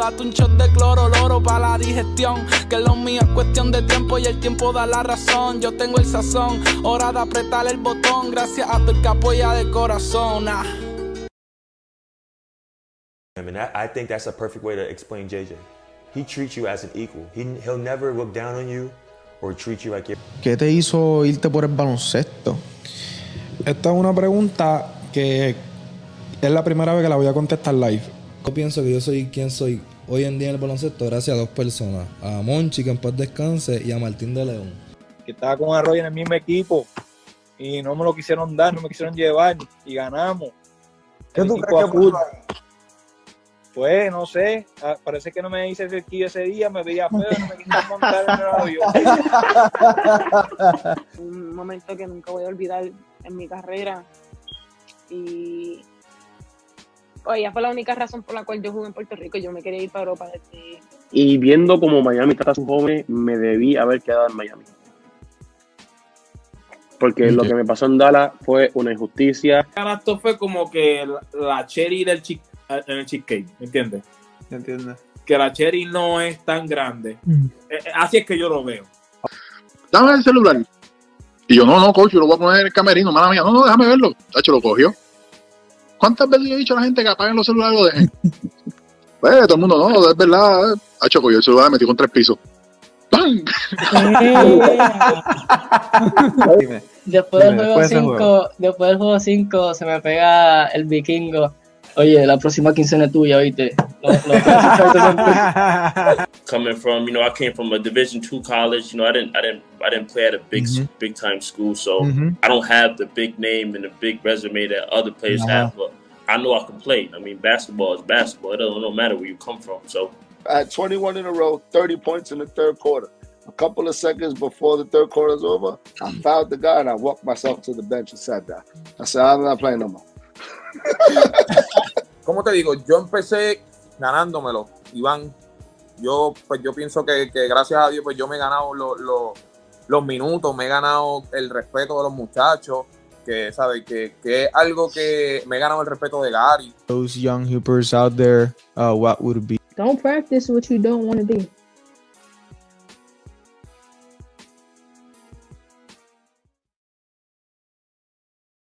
date un shot de cloro, loro para la digestión. Que lo mío es cuestión de tiempo y el tiempo da la razón. Yo tengo el sazón, hora de apretar el botón. Gracias a tu el que apoya de corazón. Ah. I mean, I, I think that's a perfect way to explain JJ. He treats you as an equal. He, he'll never look down on you or treat you like you're. ¿Qué te hizo irte por el baloncesto? Esta es una pregunta que es la primera vez que la voy a contestar live. Yo pienso que yo soy quien soy hoy en día en el baloncesto gracias a dos personas. A Monchi, que en paz descanse, y a Martín de León. que estaba con Arroyo en el mismo equipo y no me lo quisieron dar, no me quisieron llevar y ganamos. ¿Qué El tú equipo crees que? Pues no sé, ah, parece que no me hice cerquillo ese día, me veía feo, no me quisieron montar en el avión. un momento que nunca voy a olvidar en mi carrera. Y ella fue la única razón por la cual yo jugué en Puerto Rico. Yo me quería ir para Europa desde Y viendo como Miami trata a sus jóvenes, me debí haber quedado en Miami. Porque lo que me pasó en Dallas fue una injusticia. Esto fue como que la, cherry del chick, en el cheesecake, ¿me entiendes? ¿Entiendes? Que la cherry no es tan grande. Eh, eh, así es que yo lo veo. dame el celular. Y yo, no, no, coach, yo lo voy a poner en el camerino, mala mía. No, no, déjame verlo. Tacho, lo cogió. ¿Cuántas veces yo he dicho a la gente que apaguen los celulares y lo dejen? pues todo el mundo, no, es verdad. Tacho, cogió el celular y metió con tres pisos. ¡Pam! Dime. Después del juego después de ese 5, después del juego 5 se me pega el vikingo. Oye, la próxima quincena es tuya, ¿viste? Lo- lo- coming from you know I came from a Division two college. You know I didn't I didn't I didn't play at a big Mhm. big time school, so Mhm. I don't have the big name and the big resume that other players Uh-huh. have. But I know I can play. I mean, basketball is basketball. It doesn't no matter where you come from. So I had 21 in a row, 30 points in the third quarter. A couple of seconds before the third quarter is over, I fouled the guy and I walked myself to the bench and sat down. I said, I'm not playing no more. ¿Cómo te digo? Yo empecé ganándomelo, Iván. Yo, pues yo pienso que, que gracias a Dios, pues yo me he ganado lo- lo- los minutos, me he ganado el respeto de los muchachos, que, ¿sabes? Que, que es algo que me he ganado el respeto de Gary. Those young hoopers out there, uh, what would it be? Don't practice what you don't want to do.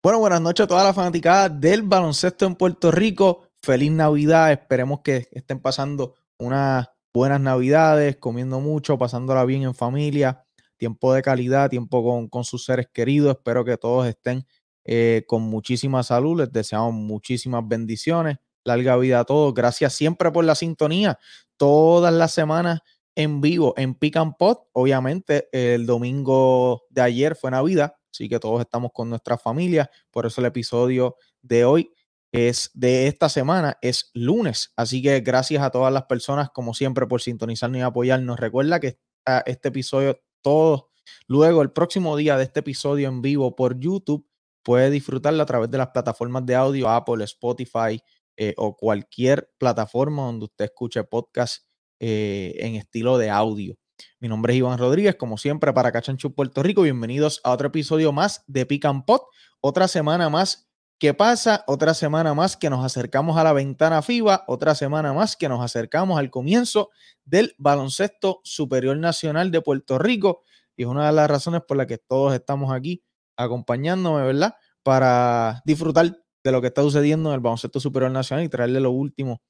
Bueno, buenas noches a toda la fanaticada del baloncesto en Puerto Rico. Feliz Navidad. Esperemos que estén pasando unas buenas Navidades, comiendo mucho, pasándola bien en familia. Tiempo de calidad, tiempo con, sus seres queridos. Espero que todos estén eh, con muchísima salud. Les deseamos muchísimas bendiciones. Larga vida a todos. Gracias siempre por la sintonía. Todas las semanas en vivo en Pick Pot. Obviamente, el domingo de ayer fue Navidad, así que todos estamos con nuestras familias. Por eso el episodio de hoy es de esta semana, es lunes. Así que gracias a todas las personas, como siempre, por sintonizarnos y apoyarnos. Recuerda que está este episodio, todos, luego el próximo día de este episodio en vivo por YouTube, puede disfrutarlo a través de las plataformas de audio, Apple, Spotify eh, o cualquier plataforma donde usted escuche podcast eh, en estilo de audio. Mi nombre es Iván Rodríguez, como siempre, para Cachanchu Puerto Rico. Bienvenidos a otro episodio más de Pick and Pot. Otra semana más que pasa, otra semana más que nos acercamos a la ventana FIBA, otra semana más que nos acercamos al comienzo del baloncesto superior nacional de Puerto Rico. Y es una de las razones por las que todos estamos aquí acompañándome, ¿verdad? Para disfrutar de lo que está sucediendo en el baloncesto superior nacional y traerle lo último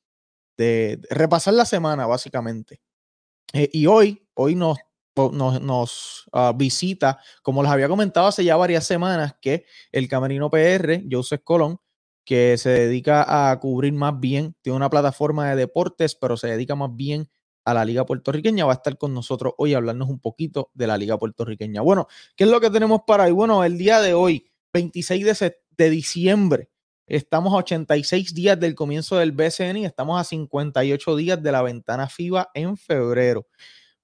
de, repasar la semana, básicamente. Eh, y hoy, hoy nos, nos, nos, ah, visita, como les había comentado hace ya varias semanas, que el Camerino PR, Joseph Colón, que se dedica a cubrir más bien, tiene una plataforma de deportes, pero se dedica más bien a la Liga Puertorriqueña, va a estar con nosotros hoy a hablarnos un poquito de la Liga Puertorriqueña. Bueno, ¿qué es lo que tenemos para hoy? Bueno, el día de hoy, 26 de, de diciembre, Estamos a 86 días del comienzo del BCN y estamos a 58 días de la ventana FIBA en febrero.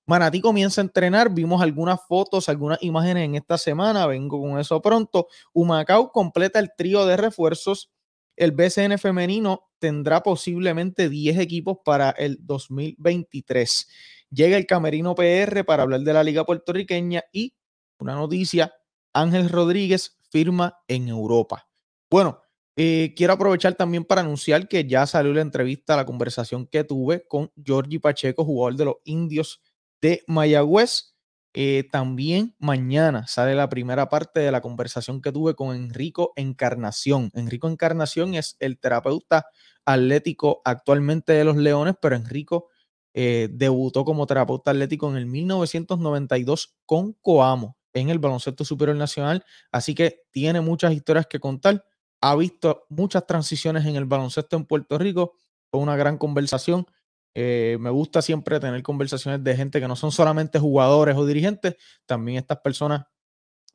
Manatí comienza a entrenar, vimos algunas fotos, algunas imágenes en esta semana, vengo con eso pronto. Humacao completa el trío de refuerzos. El BCN femenino tendrá posiblemente 10 equipos para el 2023. Llega el Camerino PR para hablar de la Liga Puertorriqueña y una noticia, Ángel Rodríguez firma en Europa. Bueno, eh, quiero aprovechar también para anunciar que ya salió la entrevista, la conversación que tuve con Georgie Pacheco, jugador de los Indios de Mayagüez. Eh, también mañana sale la primera parte de la conversación que tuve con Enrico Encarnación. Enrico Encarnación es el terapeuta atlético actualmente de los Leones, pero Enrico eh, debutó como terapeuta atlético en el 1992 con Coamo en el baloncesto superior nacional, así que tiene muchas historias que contar. Ha visto muchas transiciones en el baloncesto en Puerto Rico. Fue una gran conversación. Eh, me gusta siempre tener conversaciones de gente que no son solamente jugadores o dirigentes, también estas personas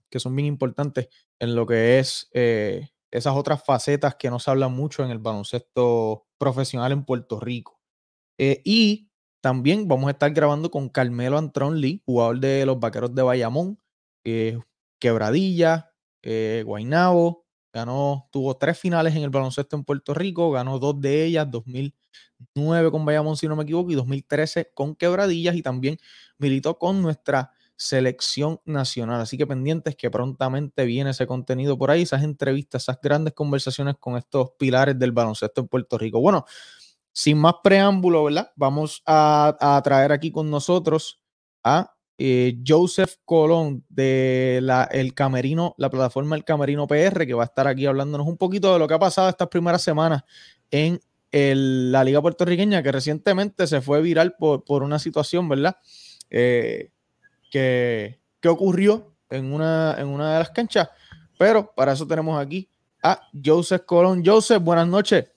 que son bien importantes en lo que es eh, esas otras facetas que no se hablan mucho en el baloncesto profesional en Puerto Rico. Eh, y también vamos a estar grabando con Carmelo Antron Lee, jugador de los Vaqueros de Bayamón, Quebradilla, Guainabo, ganó, tuvo tres finales en el baloncesto en Puerto Rico, ganó dos de ellas, 2009 con Bayamón, si no me equivoco, y 2013 con Quebradillas, y también militó con nuestra selección nacional. Así que pendientes que prontamente viene ese contenido por ahí, esas entrevistas, esas grandes conversaciones con estos pilares del baloncesto en Puerto Rico. Bueno, sin más preámbulo, ¿verdad? Vamos a, traer aquí con nosotros a eh, Joseph Colón de la, el Camerino, la plataforma El Camerino PR, que va a estar aquí hablándonos un poquito de lo que ha pasado estas primeras semanas en la Liga Puertorriqueña, que recientemente se fue viral por, por una situación, ¿verdad? Eh, que, que, ocurrió en una, en una de las canchas. Pero para eso tenemos aquí a Joseph Colón. Joseph, buenas noches.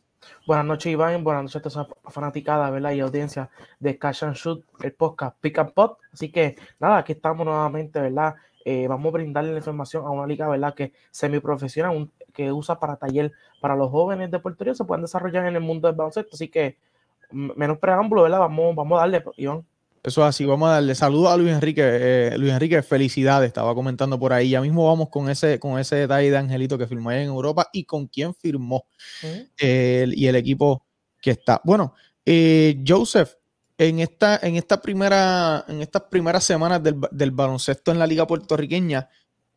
Buenas noches, Iván. Buenas noches a toda esa fanaticada, ¿verdad? Y audiencia de Cash and Shoot, el podcast Pick and Pot. Así que, nada, aquí estamos nuevamente, ¿verdad? Eh, vamos a brindarle la información a una liga, ¿verdad? Que semiprofesional, que usa para taller para los jóvenes de Puerto Rico, se pueden desarrollar en el mundo del baloncesto. Así que, menos preámbulo, ¿verdad? Vamos, vamos a darle, Iván. Eso es así, vamos a darle saludos a Luis Enrique. Eh, Luis Enrique, felicidades, estaba comentando por ahí. Ya mismo vamos con ese, con ese detalle de Angelito que firmó en Europa y con quién firmó y el equipo que está. Bueno, eh, Joseph, en esta, en esta primera, en estas primeras semanas del, del baloncesto en la Liga Puertorriqueña,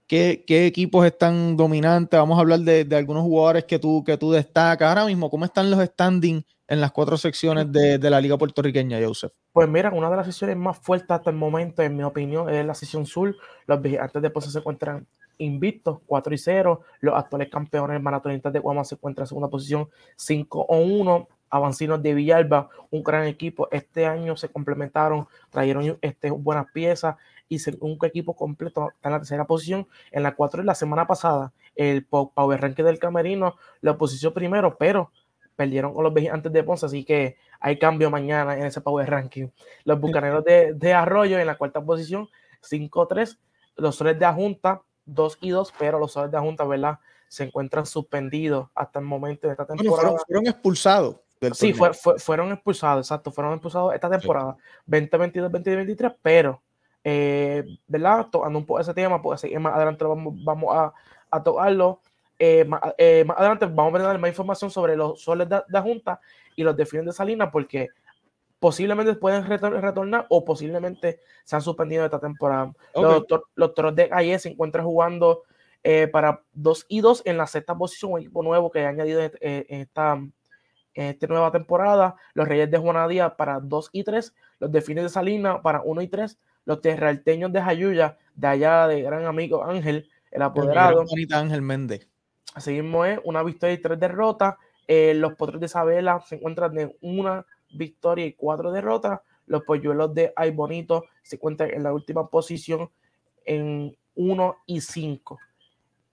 ¿qué, ¿qué, equipos están dominantes? Vamos a hablar de, algunos jugadores que tú, que tú destacas. Ahora mismo, ¿cómo están los standings en las cuatro secciones de, la Liga Puertorriqueña, Joseph? Pues mira, una de las sesiones más fuertes hasta el momento, en mi opinión, es la sesión sur. Los vigilantes de Ponce se encuentran invictos, 4 y 0. Los actuales campeones maratonistas de Guama se encuentran en segunda posición, 5 o 1. Avancinos de Villalba, un gran equipo. Este año se complementaron, trajeron este, buenas piezas y un equipo completo está en la tercera posición. En la 4 y la semana pasada, el Power Ranking del Camerino lo posicionó primero, pero perdieron con los vigilantes de Ponce, así que hay cambio mañana en ese Power Ranking. Los bucaneros de, de Arroyo en la cuarta posición, 5-3. Los soles de Ajunta, 2 y 2, pero los soles de Ajunta, ¿verdad? Se encuentran suspendidos hasta el momento de esta temporada. Bueno, fueron, expulsados. Del sí, fue, fue, fueron expulsados, exacto, fueron expulsados esta temporada, sí. 2022-2023, pero, eh, ¿verdad? Tocando un poco ese tema, porque así más adelante vamos, vamos a, a tocarlo. Eh, más, eh, más, adelante vamos a dar más información sobre los soles de, la Junta y los defines de Salinas, porque posiblemente pueden retornar o posiblemente se han suspendido esta temporada. Okay. Los, los, toros de Calle se encuentran jugando eh, para 2 y 2 en la sexta posición, un equipo nuevo que ha añadido en, en esta, en esta nueva temporada. Los Reyes de Juanadía para 2 y 3, los Defines de Salinas para 1 y 3, los Terralteños de Jayuya, de allá de gran amigo Ángel, el apoderado. Ángel Méndez. Así mismo es, una victoria y tres derrotas. Eh, los Potros de Isabela se encuentran en una victoria y cuatro derrotas. Los Polluelos de Ay Bonito se encuentran en la última posición en 1 y 5.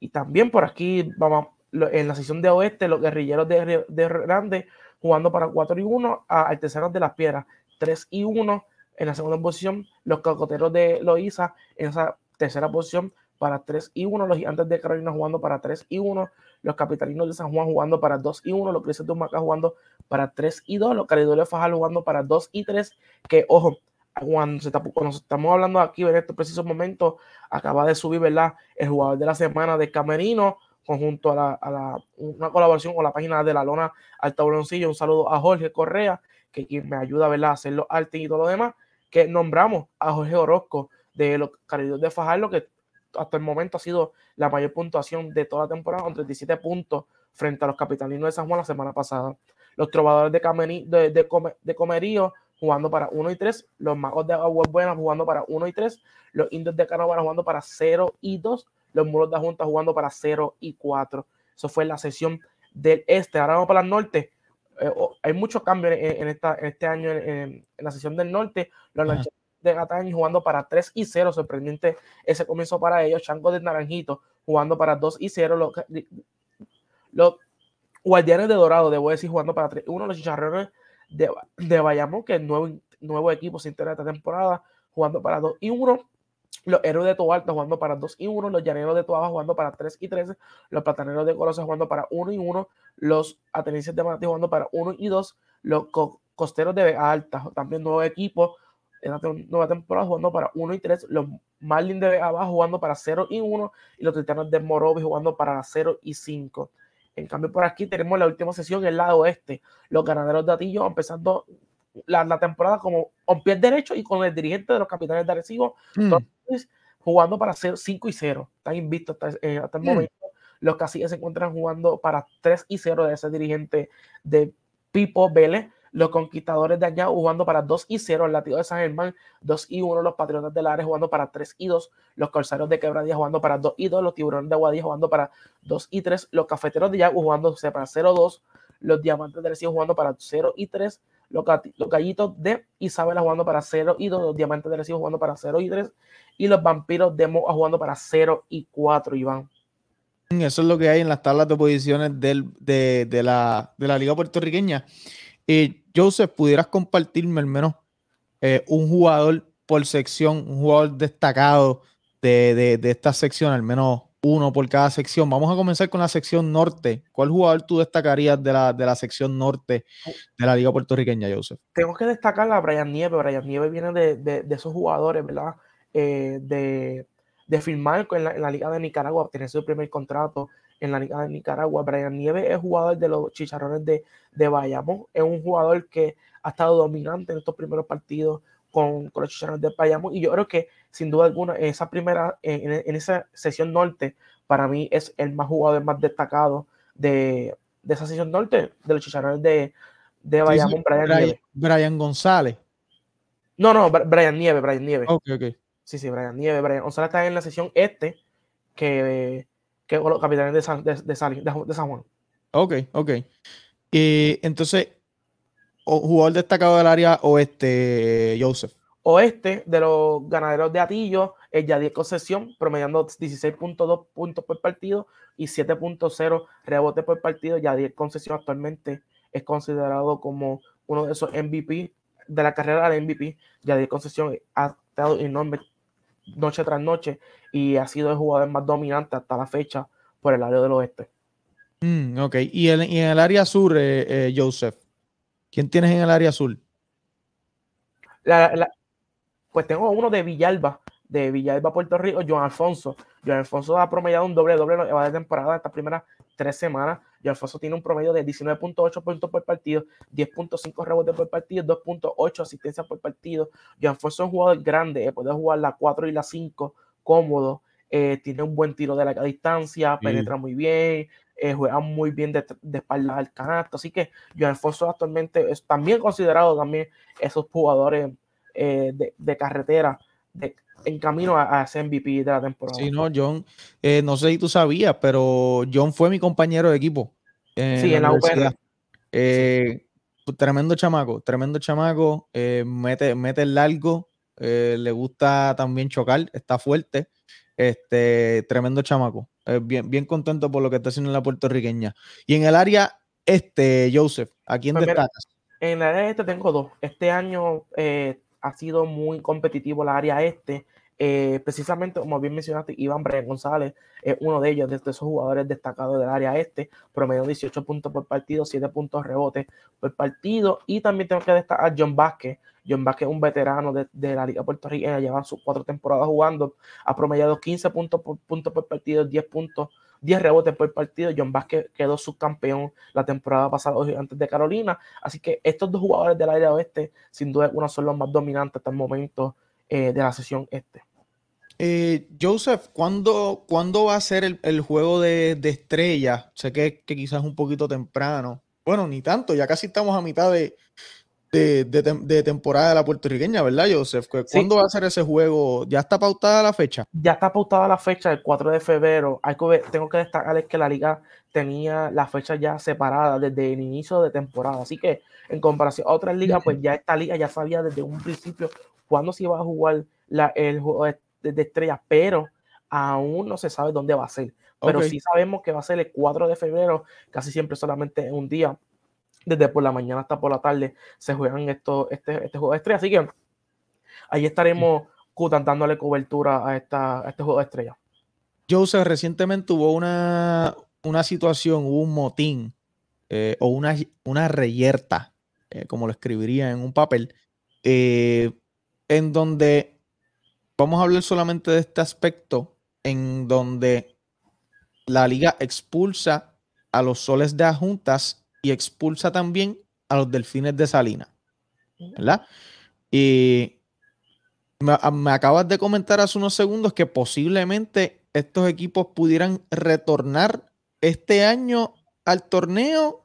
Y también por aquí, vamos, en la sesión de oeste, los guerrilleros de, de Grande jugando para 4 y 1 a Artesanos de las Piedras, 3 y 1 en la segunda posición. Los Cocoteros de Loíza en esa tercera posición para 3 y 1. Los Gigantes de Carolina jugando para 3 y 1. los Capitalinos de San Juan jugando para 2 y 1, los Grises de Humacao jugando para 3 y 2, los Caridores de Fajal jugando para 2 y 3, que ojo, cuando, se está- cuando estamos hablando aquí en estos precisos momentos, acaba de subir, ¿verdad? El jugador de la semana de Camerino, conjunto a, la, a la- una colaboración con la página de la Lona Alta Boloncillo. Un saludo a Jorge Correa, que quien me ayuda, ¿verdad? A hacer los artes y todo lo demás, que nombramos a Jorge Orozco de los Caridores de Fajardo, que hasta el momento ha sido la mayor puntuación de toda la temporada, con 37 puntos frente a los Capitalinos de San Juan la semana pasada. Los Trovadores de Comerío jugando para 1 y 3, los Magos de Aguas Buenas jugando para 1 y 3, los Indios de Canóvara jugando para 0 y 2, los Muros de Junta jugando para 0 y 4. Eso fue la sesión del este. Ahora vamos para el norte. Eh, hay muchos cambios en, en esta, en este año en, en- la sesión del norte. Los Ajá. Lancheros de Gataño jugando para 3 y 0, sorprendente ese comienzo para ellos. Chango de Naranjito jugando para 2 y 0. Los, los Guardianes de Dorado, debo decir, jugando para 3 y 1. Los Chicharrones de, de Bayamón, que es nuevo, nuevo equipo se integra esta temporada, jugando para 2 y 1. Los Héroes de Toalta jugando para 2 y 1. Los Llaneros de Toaja jugando para 3 y 13. Los Plataneros de Colosa jugando para 1 y 1. Los Atenienses de Manatí jugando para 1 y 2. Los Co- Costeros de Vega Alta, también nuevo equipo en esta nueva temporada jugando para 1 y 3. Los Marlins de Vega Baja jugando para 0 y 1. Y los Titanes de Morovi jugando para 0 y 5. En cambio, por aquí tenemos la última sesión, el lado oeste. Los ganaderos de Atillo empezando la, la temporada como con pie derecho y con el dirigente de los capitanes de Arecibo, Mm. entonces, jugando para ser 5 y 0. Están invictos hasta, eh, hasta el Mm. momento. Los caciques se encuentran jugando para 3 y 0 de ese dirigente de Pipo Vélez. Los conquistadores de allá jugando para 2 y 0. El latido de San Germán 2 y 1. Los patriotas del Ares jugando para 3 y 2. Los corsarios de Quebradía jugando para 2 y 2. Los tiburones de Aguadilla jugando para 2 y 3. Los cafeteros de Yagu jugando para 0 2. Los diamantes de Recibo jugando para 0 y 3. Los, los de Isabela jugando para 0 y 2. Los diamantes de Recibo jugando para 0 y 3. Y los vampiros de Moa jugando para 0 y 4, Iván. Eso es lo que hay en las tablas de posiciones del- de, de la, de la Liga Puertorriqueña. Eh, Joseph, ¿pudieras compartirme al menos eh, un jugador por sección, un jugador destacado de, de- de esta sección, al menos uno por cada sección? Vamos a comenzar con la sección norte. ¿Cuál jugador tú destacarías de la, de la sección norte de la Liga Puertorriqueña, Joseph? tengo que destacar a Brian Nieves. Brian Nieves viene de, de- de esos jugadores, ¿verdad? Eh, de, de firmar con la, en la Liga de Nicaragua, obtener su primer contrato en la Liga de Nicaragua. Brian Nieves es jugador de los Chicharrones de, de Bayamón. Es un jugador que ha estado dominante en estos primeros partidos con, con los Chicharrones de Bayamón. Y yo creo que, sin duda alguna, en esa primera, en, en esa sesión norte, para mí es el más jugador más destacado de, de esa sesión norte, de los Chicharrones de, de sí, Bayamón, Brian Brian. Brian González. No, no, Brian Nieves, Brian Nieves. Ok, ok. Sí, sí, Brian Nieves. Brian González está en la sesión este, que, que los capitanes de San, de, de Sali- de- San Juan. Ok, ok. Y entonces, jugador destacado del área oeste, Joseph. Oeste de los ganaderos de Atillo, el Yadier Concesión, promediando 16.2 puntos por partido y 7.0 rebotes por partido. Yadier Concesión actualmente es considerado como uno de esos MVP de la carrera de MVP. Yadier Concesión ha estado enorme noche tras noche y ha sido el jugador más dominante hasta la fecha por el área del oeste. Mm, ok. Y, el- y en el área sur, eh, eh, Joseph. ¿Quién tienes en el área sur? La- la- pues tengo uno de Villalba, de Villalba, Puerto Rico, Joan Alfonso. Joan Alfonso ha promediado un doble doble va de temporada estas primeras tres semanas. Joan Alfonso tiene un promedio de 19.8 puntos por partido, 10.5 rebotes por partido, 2.8 asistencias por partido. Joan Alfonso es un jugador grande, eh, puede jugar la 4 y la 5 cómodo. eh, tiene un buen tiro de larga distancia, penetra muy bien, eh, juega muy bien de, de espaldas al canasto. Así que Joan Alfonso actualmente es también considerado también esos jugadores eh, de, de carretera de- en camino a, a ese MVP de la temporada. Sí, no, John, eh, no sé si tú sabías, pero John fue mi compañero de equipo. eh, Sí, en la UPR. Eh, pues, Tremendo chamaco, tremendo chamaco, mete, mete el largo, le gusta también chocar, está fuerte, este, tremendo chamaco. Bien, bien contento por lo que está haciendo en la puertorriqueña. Y en el área este, Joseph, ¿a quién Pues mira, destacas? En la área este tengo dos. Este año eh, ha sido muy competitivo la área este. Eh, precisamente, como bien mencionaste, Iván Brian González es uno de ellos, de esos jugadores destacados del área este, promedio 18 puntos por partido, 7 puntos rebotes por partido. Y también tengo que destacar a John Vázquez. John Vázquez es un veterano de, de la Liga puertorriqueña, lleva sus cuatro temporadas jugando, ha promediado 15 puntos por, puntos por partido, 10 puntos 10 rebotes por partido. John Vázquez quedó subcampeón la temporada pasada antes de Carolina. Así que estos dos jugadores del área oeste, sin duda, uno son los más dominantes hasta el momento eh, de la sesión este. Eh, Joseph, ¿cuándo, ¿cuándo, va a ser el, el juego de, de estrellas? Sé que, que, quizás un poquito temprano. Bueno, ni tanto, ya casi estamos a mitad de, de, de, temporada de la puertorriqueña, ¿verdad, Joseph? ¿Cuándo sí. va a ser ese juego? ¿Ya está pautada la fecha? Ya está pautada la fecha, el 4 de febrero. Hay que ver, tengo que destacar que la liga tenía la fecha ya separada desde el inicio de temporada. Así que en comparación a otras ligas, pues ya esta liga ya sabía desde un principio cuándo se iba a jugar la, el juego de, de estrellas, pero aún no se sabe dónde va a ser. Pero okay. sí sabemos que va a ser el 4 de febrero, casi siempre solamente en un día desde por la mañana hasta por la tarde se juegan esto, este, este juego de estrella. Así que ahí estaremos dándole cobertura a, esta, a este juego de estrella. Joseph, recientemente hubo una, una situación, hubo un motín eh, o una, una reyerta, eh, como lo escribiría en un papel, eh, en donde vamos a hablar solamente de este aspecto, en donde la liga expulsa a los soles de adjuntas y expulsa también a los delfines de Salina. ¿Verdad? Y me, me, acabas de comentar hace unos segundos que posiblemente estos equipos pudieran retornar este año al torneo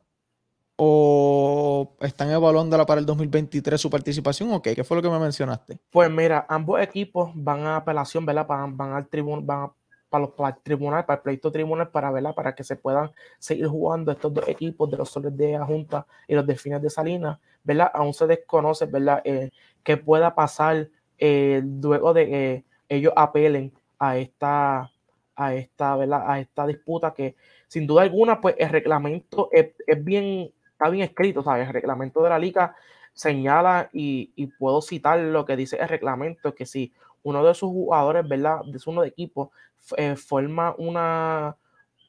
o están evaluándola para el 2023 su participación o qué? ¿Qué fue lo que me mencionaste? Pues mira, ambos equipos van a apelación, ¿verdad? Van, van al tribunal, van a para, los, para el tribunal, para el pleito tribunal, para verla, para que se puedan seguir jugando estos dos equipos de los soles de Junta y los delfines de Salinas, ¿verdad? Aún se desconoce, ¿verdad? Eh, que pueda pasar eh, luego de que ellos apelen a esta, a esta, ¿verdad? A esta disputa que sin duda alguna, pues el reglamento es, es bien, está bien escrito, ¿sabes? El reglamento de la liga señala y, y, puedo citar lo que dice el reglamento, que si uno de sus jugadores, ¿verdad? De uno de equipo eh, forma una,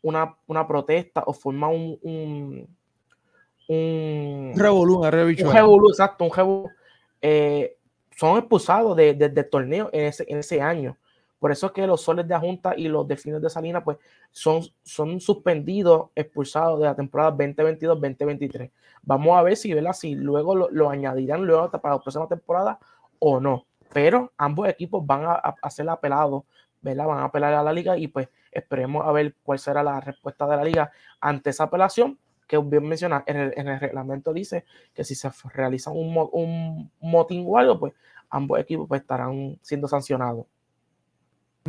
una, una, protesta o forma un, un, un revolú, un revolú, exacto, un revolú, eh, son expulsados de, de, del torneo en ese, en ese año. Por eso es que los soles de Junta y los delfines de Salinas pues, son, son suspendidos, expulsados de la temporada 2022-2023. Vamos a ver si, ¿verdad? si luego lo, lo, añadirán luego para la próxima temporada o no. Pero ambos equipos van a, a, a ser apelados ¿verdad? Van a apelar a la liga y pues esperemos a ver cuál será la respuesta de la liga ante esa apelación, que bien menciona, en el, en el reglamento dice que si se realiza un, un motín o algo, pues ambos equipos pues, estarán siendo sancionados.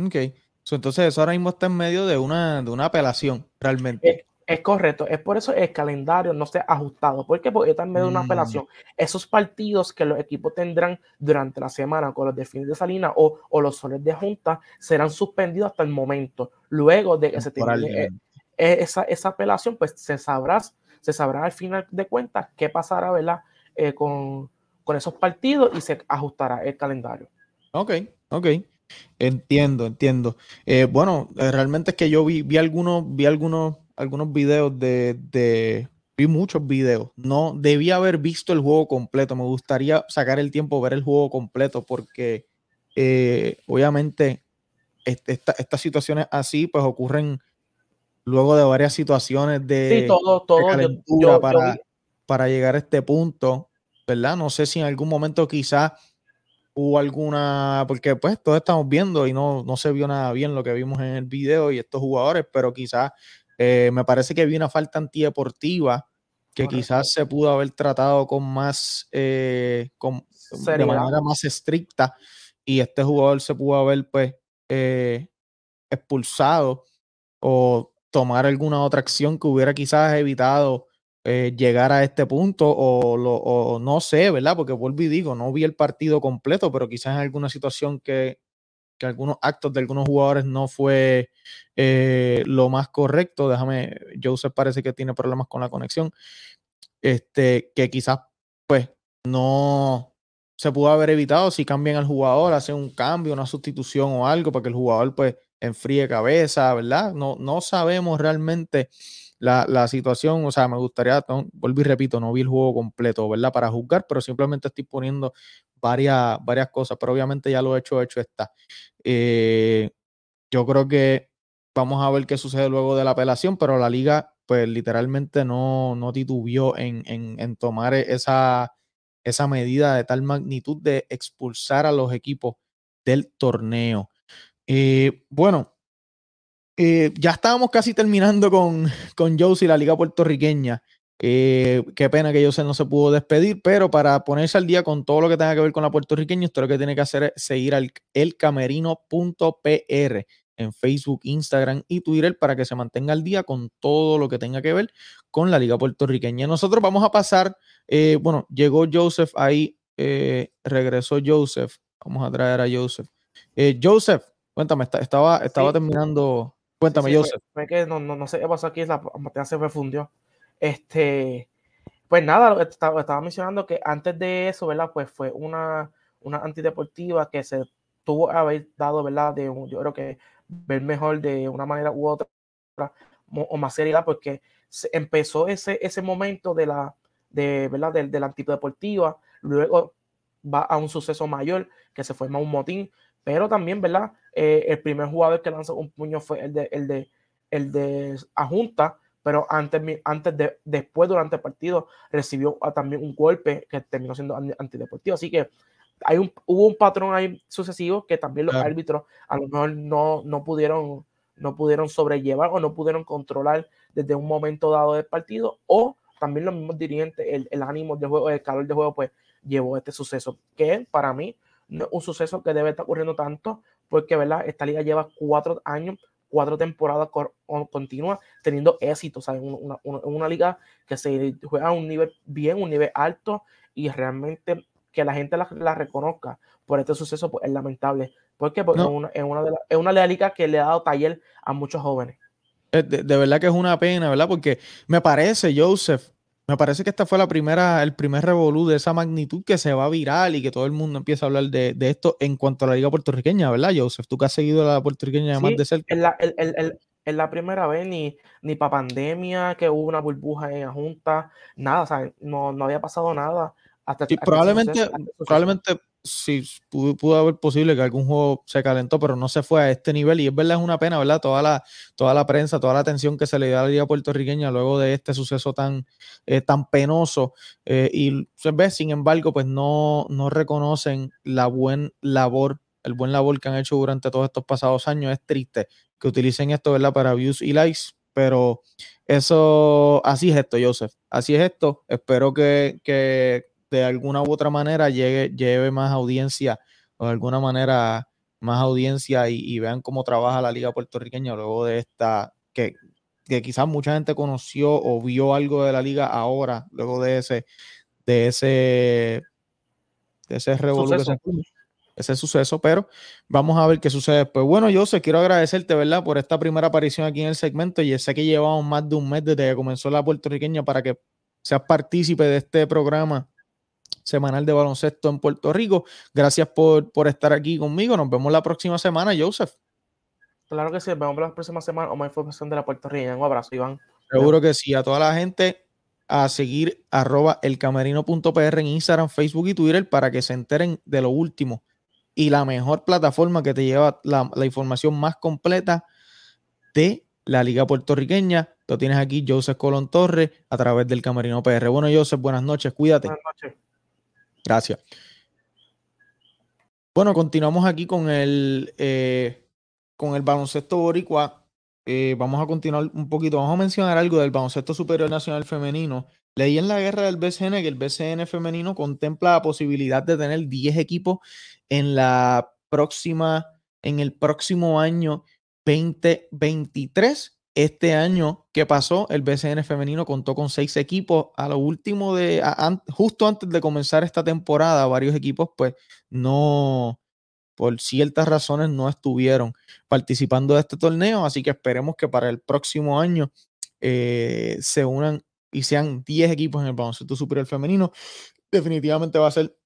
Ok. So, entonces eso ahora mismo está en medio de una, de una apelación, realmente. Eh, es correcto, es por eso el calendario no se ha ajustado. ¿Por qué? Porque está en medio de una apelación. Esos partidos que los equipos tendrán durante la semana con los delfines de Salina o, o, los soles de Junta serán suspendidos hasta el momento. Luego de que se termine esa, esa apelación, pues se sabrá, se sabrá al final de cuentas qué pasará, ¿verdad? Eh, con, con esos partidos y se ajustará el calendario. Ok, ok. Entiendo, entiendo. Eh, bueno, eh, realmente es que yo vi, vi algunos, vi algunos algunos videos de, de, vi muchos videos. No debía haber visto el juego completo. Me gustaría sacar el tiempo ver el juego completo porque eh, obviamente esta, estas situaciones así pues ocurren luego de varias situaciones de, sí, todo, todo. de calentura yo, yo, para, yo... para llegar a este punto, ¿verdad? No sé si en algún momento quizás hubo alguna, porque pues todos estamos viendo y no, no se vio nada bien lo que vimos en el video y estos jugadores, pero quizás eh, me parece que había una falta antideportiva que quizás se pudo haber tratado con más, eh, con, de manera más estricta y este jugador se pudo haber pues eh, expulsado o tomar alguna otra acción que hubiera quizás evitado eh, llegar a este punto o, lo, o, no sé, ¿verdad? Porque vuelvo y digo, no vi el partido completo, pero quizás en alguna situación que, que algunos actos de algunos jugadores no fue eh, lo más correcto. Déjame, Joseph parece que tiene problemas con la conexión. Este, que quizás, pues, no se pudo haber evitado si cambian al jugador, hacen un cambio, una sustitución o algo para que el jugador pues enfríe cabeza, ¿verdad? No, no sabemos realmente la, la situación, o sea, me gustaría, no, vuelvo y repito, no vi el juego completo, ¿verdad? Para juzgar, pero simplemente estoy poniendo varias, varias cosas, pero obviamente ya lo he hecho, hecho está. Eh, yo creo que vamos a ver qué sucede luego de la apelación, pero la liga, pues literalmente no, no titubió en, en, en tomar esa, esa medida de tal magnitud de expulsar a los equipos del torneo. Eh, bueno, eh, ya estábamos casi terminando con, con Josie, la liga puertorriqueña. Eh, qué pena que Jose no se pudo despedir, pero para ponerse al día con todo lo que tenga que ver con la puertorriqueña, usted lo que tiene que hacer es seguir al elcamerino.pr en Facebook, Instagram y Twitter para que se mantenga al día con todo lo que tenga que ver con la liga puertorriqueña. Nosotros vamos a pasar, eh, bueno, llegó Joseph ahí, eh, regresó Joseph. Vamos a traer a Joseph. Joseph, cuéntame, estaba, estaba Sí. terminando. Cuéntame, Sí, Joseph. fue que no, no, no sé qué pasó aquí, la pantalla se me fundió. Este, pues nada, estaba, estaba mencionando que antes de eso, ¿verdad? Pues fue una, una antideportiva que se tuvo que haber dado, ¿verdad? De un- yo creo que ver mejor de una manera u otra o más seriedad, porque se empezó ese, ese momento de la, de, ¿verdad? De, de la antideportiva, luego va a un suceso mayor que se forma un motín, pero también, ¿verdad? Eh, el primer jugador que lanzó un puño fue el de, el de, el de Ajunta, pero antes, antes de, después, durante el partido, recibió ah, también un golpe que terminó siendo an- antideportivo. Así que hay un, hubo un patrón ahí sucesivo que también los Claro. árbitros a lo mejor no, no pudieron no pudieron sobrellevar o no pudieron controlar desde un momento dado del partido o también los mismos dirigentes, el, el ánimo del juego, el calor del juego, pues llevó a este suceso, que para mí no es un suceso que debe estar ocurriendo tanto, porque ¿verdad? esta liga lleva cuatro años, cuatro temporadas continuas teniendo éxito, ¿sabes? Una, una- una liga que se juega a un nivel bien, un nivel alto y realmente que la gente la, la reconozca por este suceso pues, es lamentable. ¿Por qué? Porque No. es, una, es, una de la- es una de las ligas que le ha dado taller a muchos jóvenes. Eh, De, de verdad que es una pena, ¿verdad? Porque me parece, Joseph, me parece que esta fue la primera, el primer revolú de esa magnitud que se va viral y que todo el mundo empieza a hablar de, de esto en cuanto a la liga puertorriqueña, ¿verdad, Joseph? Tú que has seguido la puertorriqueña más Sí, de cerca. es la, el- el- el- es la primera vez, ni, ni para pandemia, que hubo una burbuja en la Junta, nada, o sea, no, no había pasado nada hasta, Sí, hasta probablemente, hasta probablemente sí pudo, haber posible que algún juego se calentó, pero no se fue a este nivel. Y es verdad, es una pena, ¿verdad? Toda la, toda la prensa, toda la atención que se le dio a la liga puertorriqueña luego de este suceso tan, eh, tan penoso. eh, y se ve, sin embargo, pues no, no reconocen la buen labor, el buen labor que han hecho durante todos estos pasados años. Es triste que utilicen esto, ¿verdad? Para views y likes, pero eso, así es esto, Joseph. Así es esto. Espero que, que de alguna u otra manera llegue, lleve más audiencia o de alguna manera más audiencia y, y vean cómo trabaja la liga puertorriqueña luego de esta, que, que quizás mucha gente conoció o vio algo de la liga ahora, luego de ese, de ese, de ese se Suceso. ese suceso, pero vamos a ver qué sucede después. Bueno, José, quiero agradecerte, ¿verdad?, por esta primera aparición aquí en el segmento. Y sé que llevamos más de un mes desde que comenzó la puertorriqueña para que seas partícipe de este programa semanal de baloncesto en Puerto Rico. Gracias por, por estar aquí conmigo. Nos vemos la próxima semana, Joseph. Claro que sí, nos vemos la próxima semana o más información de la Puerto Rico. Un abrazo, Iván. Seguro que sí. A toda la gente a seguir arroba elcamerino.pr en Instagram, Facebook y Twitter para que se enteren de lo último y la mejor plataforma que te lleva la, la información más completa de la liga puertorriqueña. Lo tienes aquí, Joseph Colón Torres, a través del Camerino PR. Bueno, Joseph, buenas noches, cuídate. Buenas noches. Gracias. Bueno, continuamos aquí con el, eh, con el baloncesto boricua. Eh, vamos a continuar un poquito. Vamos a mencionar algo del baloncesto superior nacional femenino. Leí en la guerra del BCN que el BCN femenino contempla la posibilidad de tener 10 equipos en la próxima, en el próximo año 2023. Este año que pasó, el BCN femenino contó con seis equipos. A lo último de, a- justo antes de comenzar esta temporada, varios equipos, pues, no, por ciertas razones, no estuvieron participando de este torneo. Así que esperemos que para el próximo año eh, se unan y sean 10 equipos en el baloncesto superior femenino. Definitivamente va a ser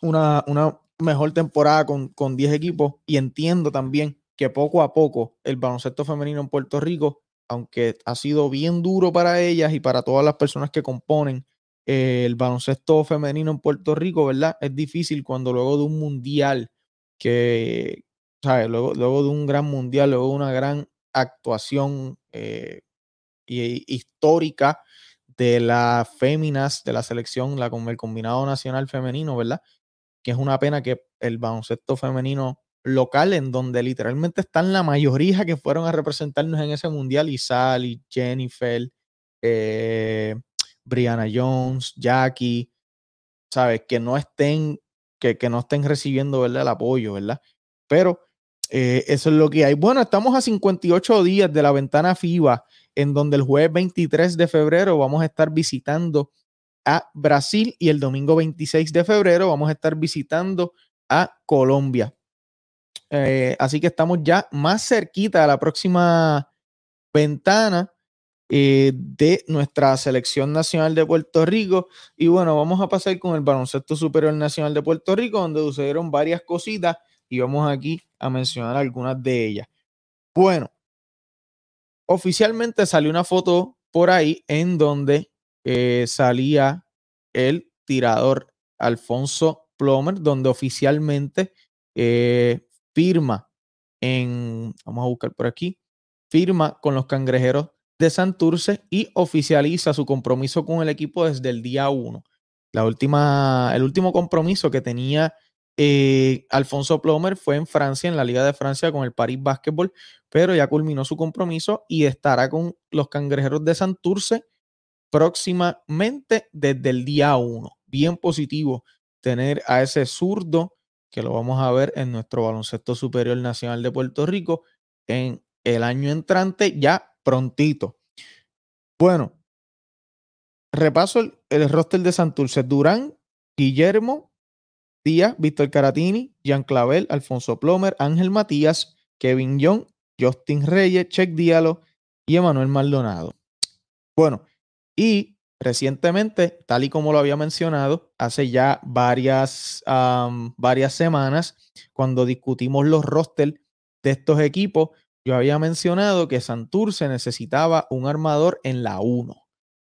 una, una mejor temporada con, con 10 equipos y entiendo también que poco a poco el baloncesto femenino en Puerto Rico, aunque ha sido bien duro para ellas y para todas las personas que componen eh, el baloncesto femenino en Puerto Rico, ¿verdad? Es difícil cuando luego de un mundial que, ¿sabes? Luego, luego de un gran mundial, luego de una gran actuación eh, y- histórica de las féminas de la selección, la, el combinado nacional femenino, ¿verdad? Que es una pena que el baloncesto femenino local, en donde literalmente están la mayoría que fueron a representarnos en ese mundial, y Sally, Jennifer, eh, Brianna Jones, Jackie, ¿sabes? Que no estén, que, que no estén recibiendo. El apoyo, ¿verdad? Pero eh, eso es lo que hay. Bueno, estamos a 58 días de la ventana FIBA, en donde el jueves 23 de febrero vamos a estar visitando a Brasil y el domingo 26 de febrero vamos a estar visitando a Colombia. Eh, así que estamos ya más cerquita de la próxima ventana eh, de nuestra selección nacional de Puerto Rico. Y bueno, vamos a pasar con el baloncesto superior nacional de Puerto Rico, donde sucedieron varias cositas y vamos aquí a mencionar algunas de ellas. Bueno, oficialmente salió una foto por ahí en donde eh, salía el tirador Alfonso Plomer, donde oficialmente firma en, vamos a buscar por aquí, firma con los cangrejeros de Santurce y oficializa su compromiso con el equipo desde el día 1. La última, el último compromiso que tenía eh, Alfonso Plomer fue en Francia, en la Liga de Francia con el Paris Basketball, pero ya culminó su compromiso y estará con los cangrejeros de Santurce próximamente desde el día 1. Bien positivo tener a ese zurdo que lo vamos a ver en nuestro baloncesto superior nacional de Puerto Rico en el año entrante, ya prontito. Bueno, repaso el, el roster de Santurce. Durán, Guillermo, Díaz, Víctor Caratini, Jean Clavel, Alfonso Plomer, Ángel Matías, Kevin Young, Justin Reyes, Check Diallo y Emanuel Maldonado. Bueno, y recientemente, tal y como lo había mencionado, hace ya varias, varias semanas, cuando discutimos los rosters de estos equipos, yo había mencionado que Santurce necesitaba un armador en la 1,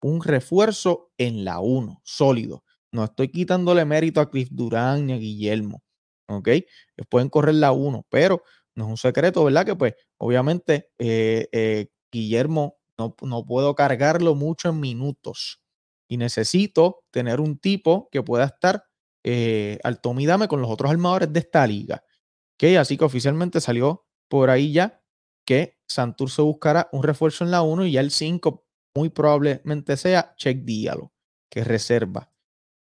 un refuerzo en la 1, sólido. No estoy quitándole mérito a Cliff Durán ni a Guillermo, ¿ok? Pueden correr la 1, pero no es un secreto, ¿verdad? Que pues obviamente eh, eh, Guillermo no, no, puedo cargarlo mucho en minutos y necesito tener un tipo que pueda estar eh, al tomidame con los otros armadores de esta liga. ¿ok? Así que oficialmente salió por ahí ya que Santurce buscará un refuerzo en la 1 y ya el 5 muy probablemente sea Check Diallo, que reserva.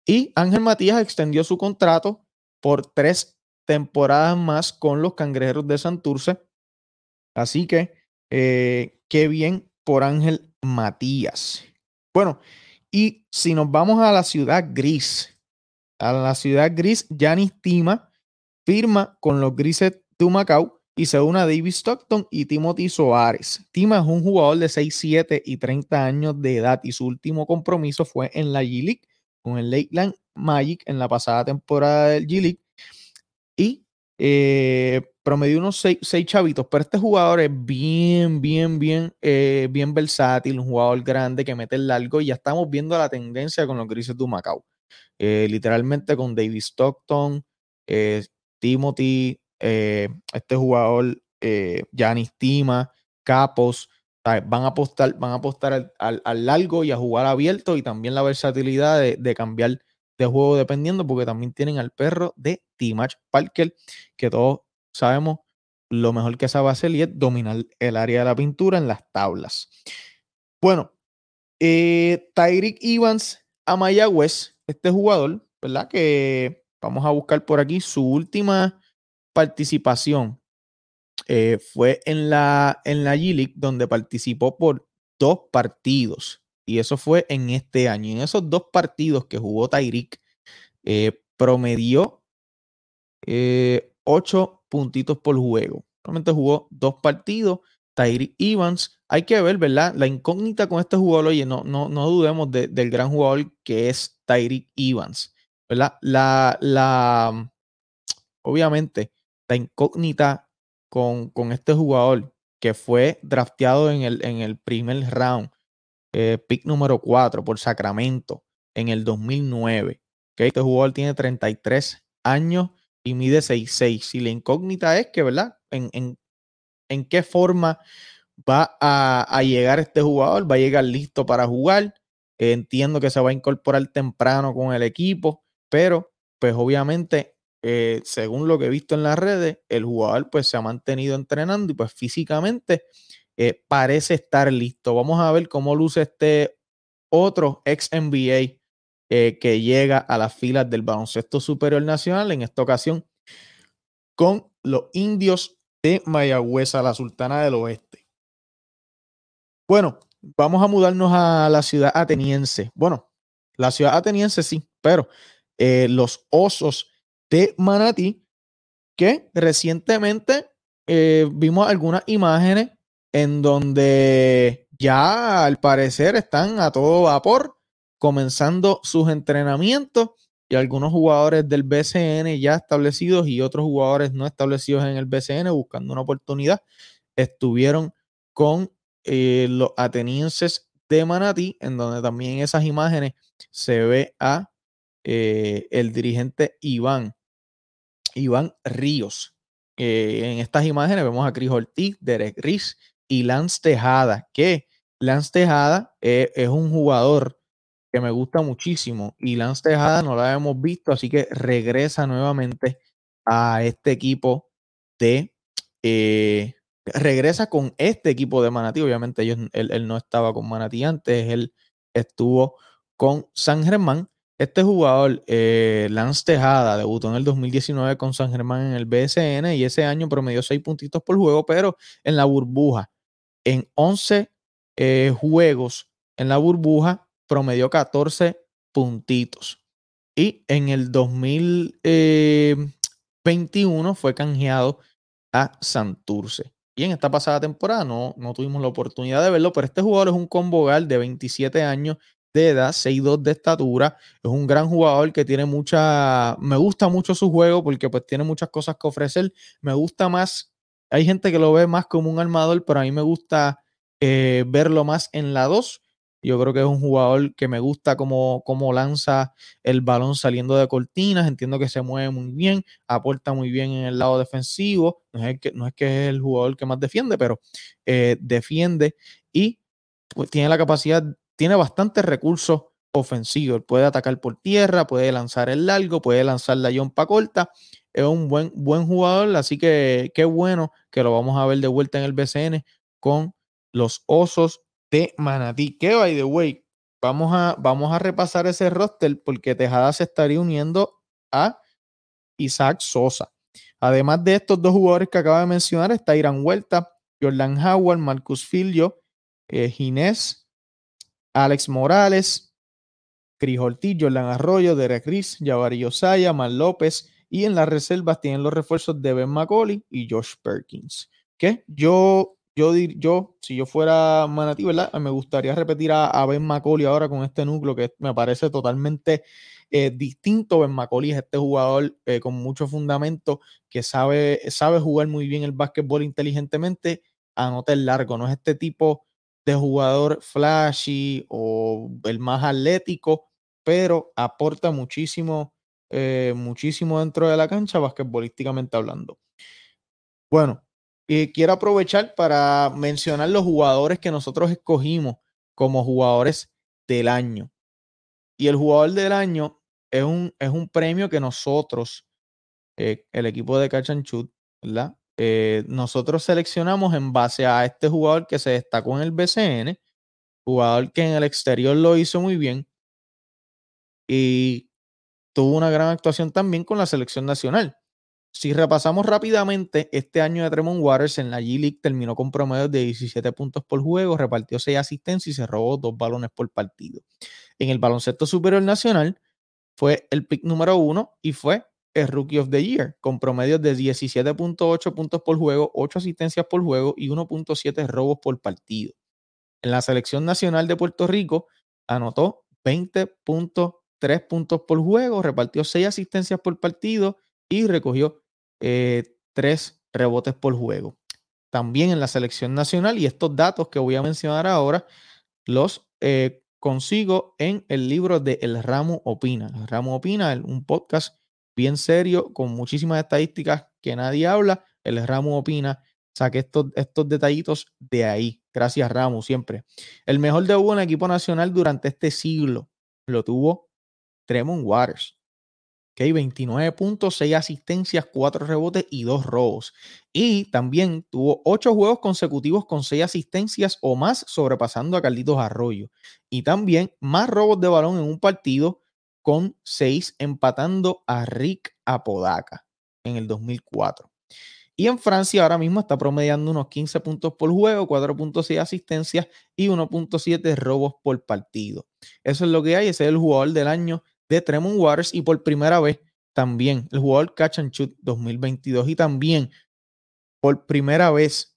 Y Ángel Matías extendió su contrato por tres temporadas más con los Cangrejeros de Santurce. Así que eh, qué bien por Ángel Matías. Bueno, y si nos vamos a la ciudad gris, a la ciudad gris, Janis Tima firma con los grises de Macao y se une a David Stockton y Timothy Soares. Tima es un jugador de 6, 7 y 30 años de edad y su último compromiso fue en la G-League con el Lakeland Magic en la pasada temporada del G-League eh, promedió unos 6, chavitos, pero este jugador es bien, bien, bien, eh, bien versátil, un jugador grande que mete el largo y ya estamos viendo la tendencia con los grises de Macao. Eh, literalmente con David Stockton, Timothy, este jugador, Janis Tima, Capos, van a apostar, van a apostar al, al, al, largo y a jugar abierto y también la versatilidad de, de cambiar de juego dependiendo, porque también tienen al perro de T-Match Parker, que todos sabemos lo mejor que sabe hacer y es dominar el área de la pintura en las tablas. Bueno, eh, Evans a Mayagüez, este jugador, ¿verdad? Que vamos a buscar por aquí su última participación. Eh, fue en la, en la G-League, donde participó por dos partidos. Y eso fue en este año. En esos dos partidos que jugó Tyreek, eh, promedió eh, ocho puntitos por juego. Realmente jugó dos partidos. Tyreek Evans, hay que ver, ¿verdad? La incógnita con este jugador, oye, no, no, no dudemos de, del gran jugador que es Tyreek Evans. ¿verdad? La, la, obviamente, la incógnita con, con este jugador que fue drafteado en el, en el primer round, eh, pick número 4 por Sacramento en el 2009. ¿okay? Este jugador tiene 33 años y mide 6'6. Y la incógnita es que, ¿verdad? En, en, en qué forma va a, a, llegar este jugador, va a llegar listo para jugar. entiendo que se va a incorporar temprano con el equipo, pero pues obviamente, eh, según lo que he visto en las redes, el jugador pues se ha mantenido entrenando y pues físicamente eh, parece estar listo. Vamos a ver cómo luce este otro ex NBA eh, que llega a las filas del baloncesto superior nacional, en esta ocasión con los indios de Mayagüez, la Sultana del Oeste. Bueno, vamos a mudarnos a la ciudad ateniense. Bueno, la ciudad ateniense sí, pero eh, los osos de Manatí, que recientemente vimos algunas imágenes en donde ya al parecer están a todo vapor, comenzando sus entrenamientos y algunos jugadores del BCN ya establecidos y otros jugadores no establecidos en el BCN buscando una oportunidad estuvieron con eh, los atenienses de Manatí, en donde también esas imágenes se ve a eh, el dirigente Iván, Iván Ríos. En estas imágenes vemos a Cris Ortiz, Derek Riz y Lance Tejada, que Lance Tejada es un jugador que me gusta muchísimo y Lance Tejada no la hemos visto, así que regresa nuevamente a este equipo de... Eh, regresa con este equipo de Manatí, obviamente ellos, él, no estaba con Manatí antes, él estuvo con San Germán. Este jugador, eh, Lance Tejada, debutó en el 2019 con San Germán en el BSN y ese año promedió 6 puntitos por juego, pero en la burbuja, en 11 eh, juegos en la burbuja, promedió 14 puntitos. Y en el 2021 fue canjeado a Santurce. Y en esta pasada temporada no, no tuvimos la oportunidad de verlo, pero este jugador es un combogal de 27 años de edad, 6'2 de estatura. Es un gran jugador que tiene mucha. Me gusta mucho su juego porque pues tiene muchas cosas que ofrecer. Me gusta más. Hay gente que lo ve más como un armador, pero a mí me gusta eh, verlo más en la 2 yo creo que es un jugador que me gusta cómo, cómo lanza el balón saliendo de cortinas. Entiendo que se mueve muy bien, aporta muy bien en el lado defensivo. No es, que, no es que es el jugador que más defiende, pero eh, defiende y pues, tiene la capacidad, tiene bastantes recursos ofensivos. Puede atacar por tierra, puede lanzar el largo, puede lanzar la yompa corta. Es un buen, buen jugador, así que qué bueno que lo vamos a ver de vuelta en el BCN con los Osos de Manatí. Que, by the way, vamos a, vamos a repasar ese roster porque Tejada se estaría uniendo a Isaac Sosa. Además de estos dos jugadores que acaba de mencionar, está Irán Huerta, Jordan Howard, Marcus Filio, eh, Ginés, Alex Morales, Cris Ortiz, Jordan Arroyo, Derek Riz, Javari Osaya, Mal López y en las reservas tienen los refuerzos de Ben McCauley y Josh Perkins. Que yo yo, yo, si yo fuera Manatí, ¿verdad? Me gustaría repetir a, Ben Macaulay ahora con este núcleo que me parece totalmente eh, distinto. Ben Macaulay es este jugador eh, con mucho fundamento que sabe, sabe jugar muy bien el básquetbol inteligentemente, anota el largo. No es este tipo de jugador flashy o el más atlético, pero aporta muchísimo, eh, muchísimo dentro de la cancha, basquetbolísticamente hablando. Bueno, y quiero aprovechar para mencionar los jugadores que nosotros escogimos como jugadores del año. Y el jugador del año es un, es un premio que nosotros, eh, el equipo de Shoot, ¿verdad? Eh, nosotros seleccionamos en base a este jugador que se destacó en el BCN, jugador que en el exterior lo hizo muy bien y tuvo una gran actuación también con la selección nacional. Si repasamos rápidamente, este año de Tremont Waters en la G-League terminó con promedio de 17 puntos por juego, repartió 6 asistencias y se robó dos balones por partido. En el baloncesto superior nacional fue el pick número uno y fue el Rookie of the Year, con promedios de 17.8 puntos por juego, 8 asistencias por juego y 1.7 robos por partido. En la selección nacional de Puerto Rico anotó 20 puntos 3 puntos por juego, repartió 6 asistencias por partido y recogió 3 rebotes por juego. También en la selección nacional, y estos datos que voy a mencionar ahora, los eh, consigo en el libro de El Ramo Opina. El Ramo Opina, un podcast bien serio, con muchísimas estadísticas que nadie habla. El Ramo Opina, saqué estos, estos detallitos de ahí. Gracias, Ramo, siempre. El mejor debut en equipo nacional durante este siglo lo tuvo Tremont Waters. Okay, 29 puntos, 6 asistencias, 4 rebotes y 2 robos. Y también tuvo 8 juegos consecutivos con 6 asistencias o más, sobrepasando a Carlitos Arroyo. Y también más robos de balón en un partido con 6, empatando a Rick Apodaca en el 2004. Y en Francia ahora mismo está promediando unos 15 puntos por juego, 4.6 asistencias y 1.7 robos por partido. Eso es lo que hay, ese es el jugador del año de Tremont Waters y por primera vez también el jugador Catch and Shoot 2022 y también por primera vez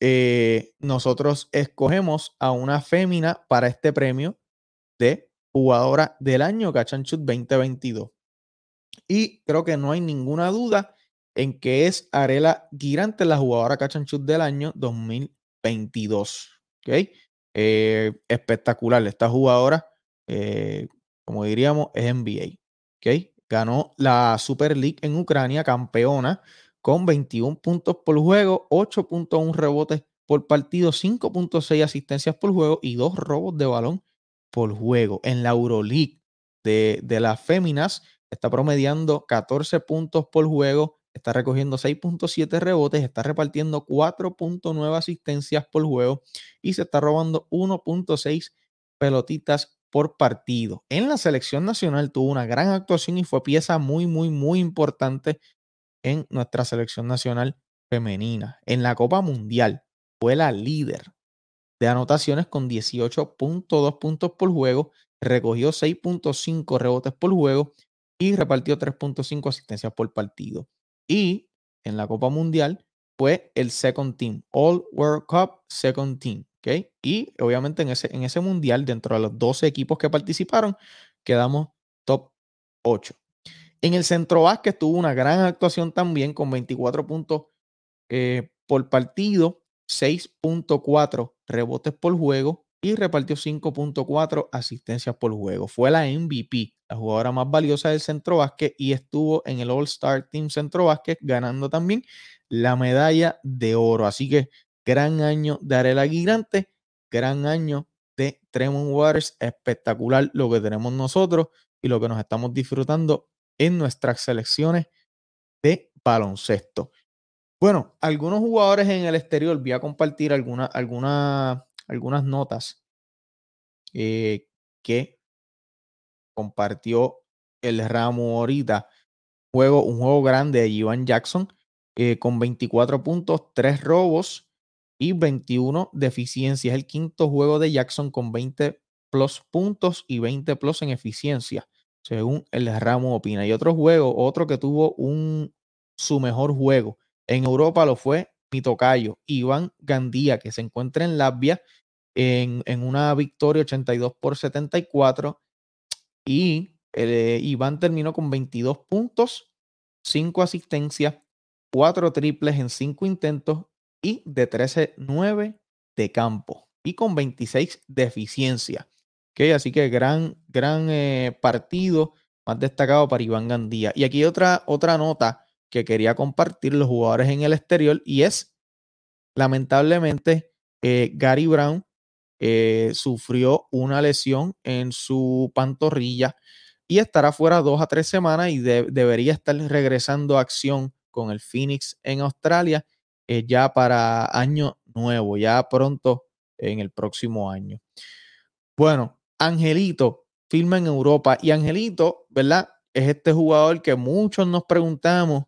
eh, nosotros escogemos a una fémina para este premio de jugadora del año Catch and Shoot 2022. Y creo que no hay ninguna duda en que es Arela Girante, la jugadora Catch and Shoot del año 2022. ¿Ok? Eh, espectacular. Esta jugadora eh, como diríamos, es NBA. Ganó la Super League en Ucrania, campeona, con 21 puntos por juego, 8.1 rebotes por partido, 5.6 asistencias por juego y 2 robos de balón por juego. En la Euroleague de, de las féminas está promediando 14 puntos por juego, está recogiendo 6.7 rebotes, está repartiendo 4.9 asistencias por juego y se está robando 1.6 pelotitas por partido. En la selección nacional tuvo una gran actuación y fue pieza muy, muy, muy importante en nuestra selección nacional femenina. En la Copa Mundial fue la líder de anotaciones con 18.2 puntos por juego, recogió 6.5 rebotes por juego y repartió 3.5 asistencias por partido. Y en la Copa Mundial fue el second team, All World Cup second team. Y obviamente en ese, en ese mundial, dentro de los 12 equipos que participaron, quedamos top 8. En el centro básquet tuvo una gran actuación también con 24 puntos eh, por partido, 6.4 rebotes por juego y repartió 5.4 asistencias por juego. Fue la MVP, la jugadora más valiosa del centro básquet y estuvo en el All-Star Team Centro Básquet ganando también la medalla de oro. Así que Gran año de Arela Gigante, gran año de Tremont Waters. Espectacular lo que tenemos nosotros y lo que nos estamos disfrutando en nuestras selecciones de baloncesto. Bueno, algunos jugadores en el exterior, voy a compartir alguna, alguna, algunas notas eh, que compartió el ramo ahorita. Juego, un juego grande de Ivan Jackson eh, con 24 puntos, 3 robos, y 21 de eficiencia. Es el quinto juego de Jackson con 20 plus puntos y 20 plus en eficiencia, según el ramo opina. Y otro juego, otro que tuvo un, su mejor juego en Europa lo fue mi tocayo, Iván Gandía, que se encuentra en Latvia en, una victoria 82 por 74. Y eh, Iván terminó con 22 puntos, 5 asistencias, 4 triples en 5 intentos y de 13-9 de campo y con 26 de eficiencia. Así que gran, gran eh, partido más destacado para Iván Gandía. Y aquí otra, otra nota que quería compartir los jugadores en el exterior y es, lamentablemente, eh, Gary Brown eh, sufrió una lesión en su pantorrilla y estará fuera dos a tres semanas y debería estar regresando a acción con el Phoenix en Australia eh, ya para año nuevo, ya pronto en el próximo año. Bueno, Angelito firma en Europa y Angelito, ¿verdad? Es este jugador que muchos nos preguntamos,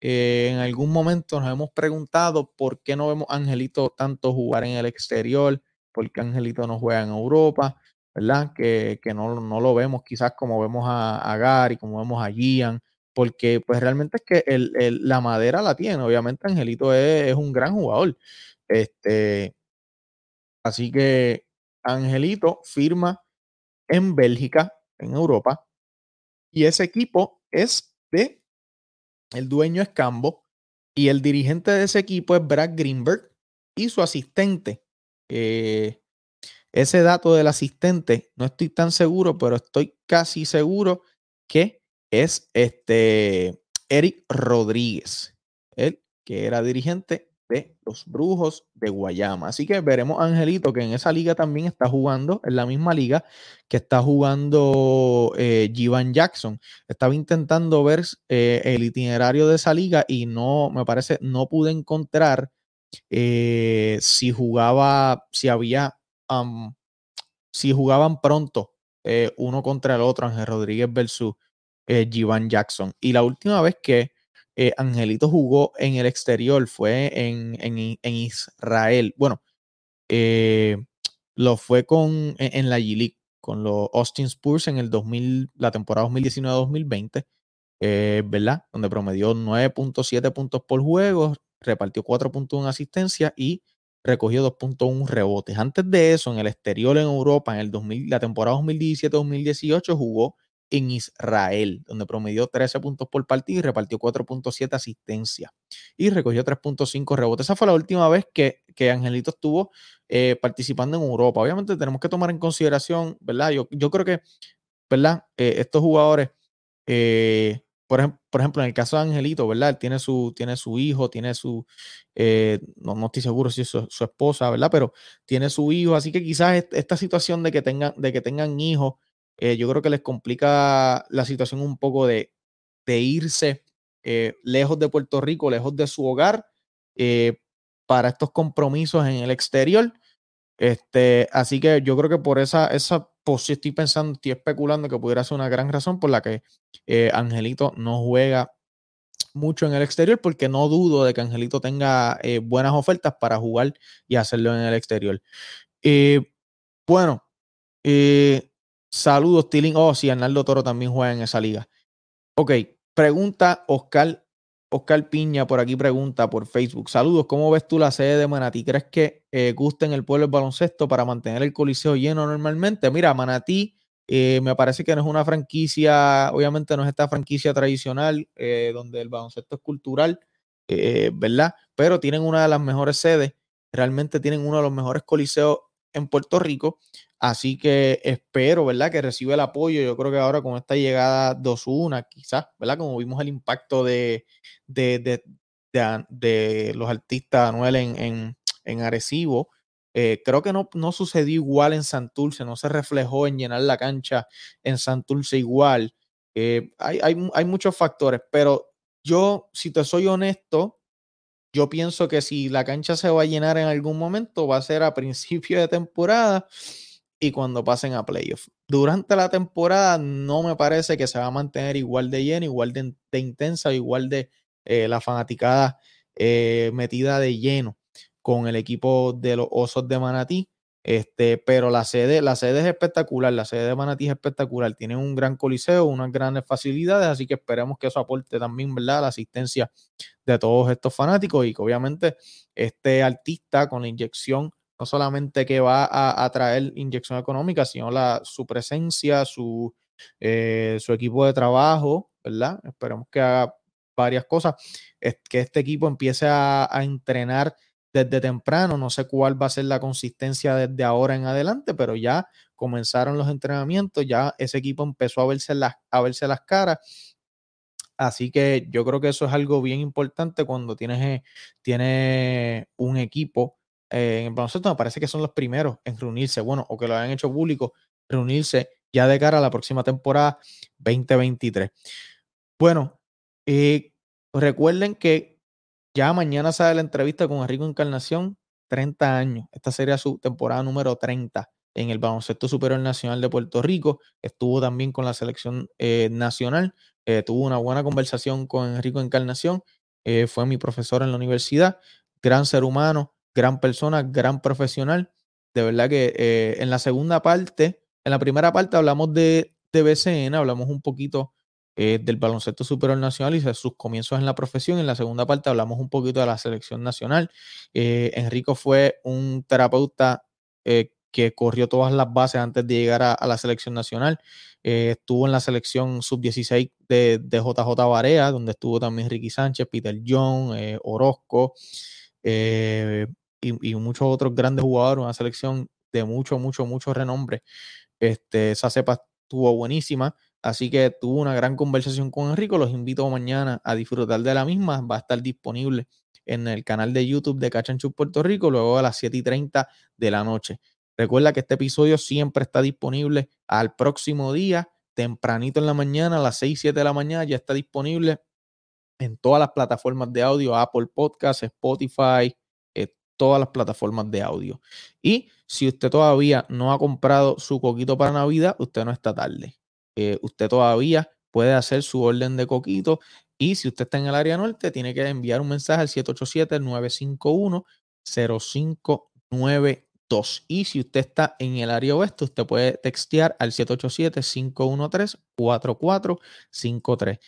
eh, en algún momento nos hemos preguntado por qué no vemos a Angelito tanto jugar en el exterior, por qué Angelito no juega en Europa, ¿verdad? Que, no, no, lo vemos quizás como vemos a, a Gary, como vemos a Gian, porque pues realmente es que el, la madera la tiene. Obviamente Angelito es, un gran jugador. Este, así que Angelito firma en Bélgica en Europa. Y ese equipo es de, el dueño es Cambo y el dirigente de ese equipo es Brad Greenberg y su asistente. Ese dato del asistente, no estoy tan seguro, pero estoy casi seguro que es este Eric Rodríguez, el que era dirigente de los Brujos de Guayama. Así que veremos a Angelito, que en esa liga también está jugando, en la misma liga que está jugando eh, Jackson. Estaba intentando ver eh, el itinerario de esa liga y no, me parece, no pude encontrar eh, si jugaba, si había, si jugaban pronto eh, uno contra el otro, Ángel Rodríguez versus eh, Jackson. Y la última vez que eh, Angelito jugó en el exterior fue en, en, Israel. Bueno, eh, lo fue con, en, la G-League, con los Austin Spurs en el 2000, la temporada 2019-2020, eh, ¿verdad? Donde promedió 9.7 puntos por juego, repartió 4.1 asistencia y recogió 2.1 rebotes. Antes de eso, en el exterior en Europa, en el 2000, la temporada 2017-2018, jugó en Israel, donde promedió 13 puntos por partido y repartió 4.7 asistencia y recogió 3.5 rebotes. Esa fue la última vez que, que Angelito estuvo eh, participando en Europa. Obviamente tenemos que tomar en consideración, ¿verdad? Yo, yo creo que, ¿verdad? Eh, estos jugadores, eh, por, ejemplo, por ejemplo, en el caso de Angelito, ¿verdad? tiene su, tiene su hijo, tiene su, no, no, estoy seguro si es su, su, esposa, ¿verdad? Pero tiene su hijo, así que quizás esta situación de que tengan, de que tengan hijos, eh, yo creo que les complica la situación un poco de, irse eh, lejos de Puerto Rico, lejos de su hogar, eh, para estos compromisos en el exterior. Este, así que yo creo que por esa, esa pues estoy pensando, estoy especulando que pudiera ser una gran razón por la que Angelito no juega mucho en el exterior, porque no dudo de que Angelito tenga buenas ofertas para jugar y hacerlo en el exterior. bueno, Saludos, Tilling. Oh, sí, Arnaldo Toro también juega en esa liga. Ok, pregunta Oscar, Oscar Piña por aquí pregunta por Facebook. Saludos, ¿cómo ves tú la sede de Manatí? ¿Crees que eh, gusta en el pueblo el baloncesto para mantener el coliseo lleno normalmente? Mira, Manatí eh, me parece que no es una franquicia, obviamente no es esta franquicia tradicional eh, donde el baloncesto es cultural, ¿verdad? Pero tienen una de las mejores sedes, realmente tienen uno de los mejores coliseos en Puerto Rico. Así que espero, ¿verdad? Que reciba el apoyo. Yo creo que ahora con esta llegada 2-1, quizás, ¿verdad? Como vimos el impacto de, de, de, los artistas Anuel en, en, Arecibo. Eh, creo que no, no sucedió igual en Santurce, no se reflejó en llenar la cancha en Santurce igual. Eh, hay, hay, hay muchos factores, pero yo, si te soy honesto, yo pienso que si la cancha se va a llenar en algún momento, va a ser a principio de temporada y cuando pasen a playoff. Durante la temporada no me parece que se va a mantener igual de lleno, igual de, intensa, igual de eh, la fanaticada eh, metida de lleno con el equipo de los Osos de Manatí. Este, pero la sede, la sede es espectacular, la sede de Manatí es espectacular, tiene un gran coliseo, unas grandes facilidades, así que esperemos que eso aporte también, ¿verdad?, la asistencia de todos estos fanáticos y que obviamente este artista con la inyección no solamente que va a, traer inyección económica, sino la, su presencia, su, eh, su equipo de trabajo, ¿verdad? Esperemos que haga varias cosas, es que este equipo empiece a, entrenar desde temprano, no sé cuál va a ser la consistencia desde ahora en adelante, pero ya comenzaron los entrenamientos, ya ese equipo empezó a verse las, a verse las caras. Así que yo creo que eso es algo bien importante cuando tienes, eh, tienes un equipo eh, en el baloncesto me parece que son los primeros en reunirse, bueno, o que lo hayan hecho público, reunirse ya de cara a la próxima temporada 2023. Bueno, eh, recuerden que ya mañana sale la entrevista con Enrico Encarnación, 30 años. Esta sería su temporada número 30 en el Baloncesto Superior Nacional de Puerto Rico. Estuvo también con la selección eh, nacional. tuvo una buena conversación con Enrico Encarnación. fue mi profesor en la universidad. Gran ser humano, gran persona, gran profesional. De verdad que eh, en la segunda parte, en la primera parte hablamos de, de BCN, hablamos un poquito eh, del baloncesto superior nacional y sus comienzos en la profesión. En la segunda parte hablamos un poquito de la selección nacional. Eh, Enrico fue un terapeuta que corrió todas las bases antes de llegar a, la selección nacional. Eh, estuvo en la selección sub-16 de, de, JJ Barea, donde estuvo también Ricky Sánchez, Peter John, eh, Orozco eh, y, y, muchos otros grandes jugadores, una selección de mucho, mucho, mucho renombre. Este, esa cepa estuvo buenísima. Así que tuvo una gran conversación con Enrico. Los invito mañana a disfrutar de la misma. Va a estar disponible en el canal de YouTube de Cachanchu Puerto Rico, luego a las 7 y 30 de la noche. Recuerda que este episodio siempre está disponible al próximo día, tempranito en la mañana, a las 6, 7 de la mañana, ya está disponible en todas las plataformas de audio, Apple Podcasts, Spotify, todas las plataformas de audio. Y si usted todavía no ha comprado su coquito para Navidad, usted no está tarde. Eh, usted todavía puede hacer su orden de coquito y si usted está en el área norte, tiene que enviar un mensaje al 787-951-0592. Y si usted está en el área oeste, usted puede textear al 787-513-4453.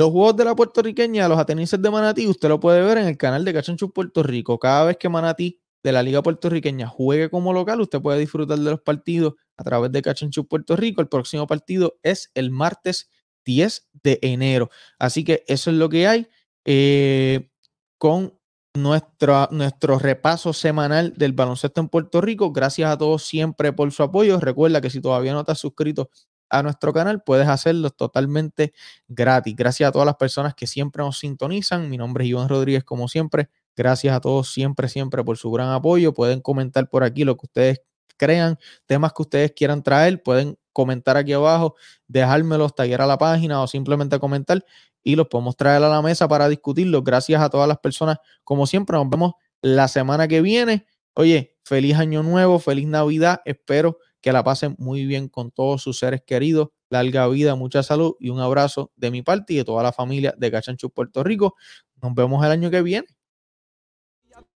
Los juegos de la puertorriqueña, los atenienses de Manatí, usted lo puede ver en el canal de Cachanchu Puerto Rico. Cada vez que Manatí de la Liga Puertorriqueña juegue como local, usted puede disfrutar de los partidos a través de Cachanchu Puerto Rico. El próximo partido es el martes 10 de enero. Así que eso es lo que hay eh, con nuestro, nuestro repaso semanal del baloncesto en Puerto Rico. Gracias a todos siempre por su apoyo. Recuerda que si todavía no te has suscrito a nuestro canal, puedes hacerlo totalmente gratis. Gracias a todas las personas que siempre nos sintonizan. Mi nombre es Iván Rodríguez, como siempre. Gracias a todos siempre, siempre por su gran apoyo. Pueden comentar por aquí lo que ustedes crean, temas que ustedes quieran traer. Pueden comentar aquí abajo, dejármelos, tallar a la página o simplemente comentar y los podemos traer a la mesa para discutirlos. Gracias a todas las personas. Como siempre, nos vemos la semana que viene. Oye, feliz año nuevo, feliz Navidad. Espero que la pasen muy bien con todos sus seres queridos. Larga vida, mucha salud y un abrazo de mi parte y de toda la familia de Cachanchu Puerto Rico. Nos vemos el año que viene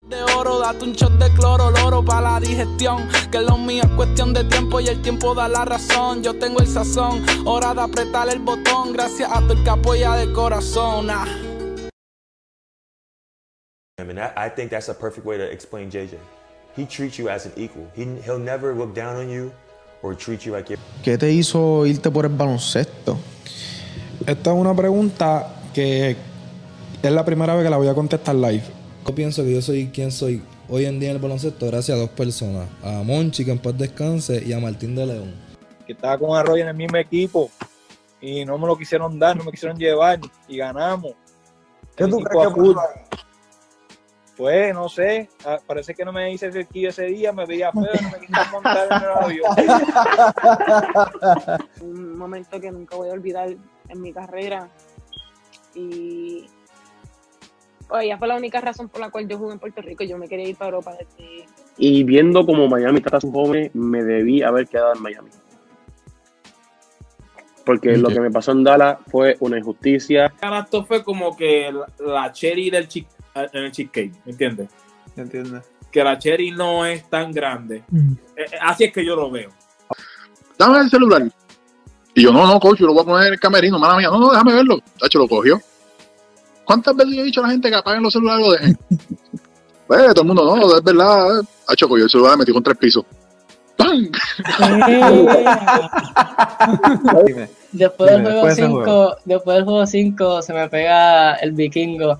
de oro, date un shot de cloro, loro para la digestión. Que lo mío es cuestión de tiempo y el tiempo da la razón. Yo tengo el sazón, hora de apretar el botón. Gracias a tu que apoya de corazón. Ah. I mean, I, I think that's a perfect way to explain JJ. He treats you as an equal. He, he'll never look down on you or treat you like you're... ¿Qué te hizo irte por el baloncesto? Esta es una pregunta que es la primera vez que la voy a contestar live. Yo pienso que yo soy quien soy hoy en día en el baloncesto gracias a dos personas. A Monchi, que en paz descanse, y a Martín de León. Que estaba con Arroyo en el mismo equipo y no me lo quisieron dar, no me quisieron llevar y ganamos. ¿Qué tú crees que pudo Pues no sé, parece que no me hice cerquillo ese día, me veía feo, no me quisieron montar en el avión. Un momento que nunca voy a olvidar en mi carrera y ella fue la única razón por la cual yo jugué en Puerto Rico. Yo me quería ir para Europa desde... Y viendo como Miami trata a sus jóvenes, me debí haber quedado en Miami. Porque lo que me pasó en Dallas fue una injusticia. Esto fue como que la, la cherry del chick, en el cheesecake, ¿me entiendes? Que la cherry no es tan grande. Mm. Así es que yo lo veo. Dame el celular. Y yo, no, no, coach, yo lo voy a poner en el camerino, mala mía. No, no, déjame verlo. Tacho, lo cogió. ¿Cuántas veces yo he dicho a la gente que apaguen los celulares y lo dejen? pues todo el mundo, no, es verdad. Ha choco yo el celular metí con tres pisos. ¡Pam! después del juego 5, después del juego 5 se me pega el vikingo.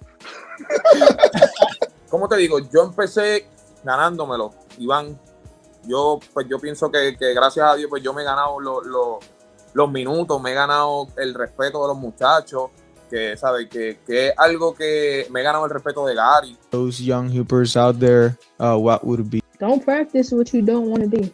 ¿Cómo te digo? Yo empecé ganándomelo, Iván. Yo, pues yo pienso que, que gracias a Dios, pues yo me he ganado lo, lo, los minutos, me he ganado el respeto de los muchachos, que sabe que, que, es algo que me he ganado el respeto de Gary. Those young hoopers out there, uh, what would be? Don't practice what you don't want to be.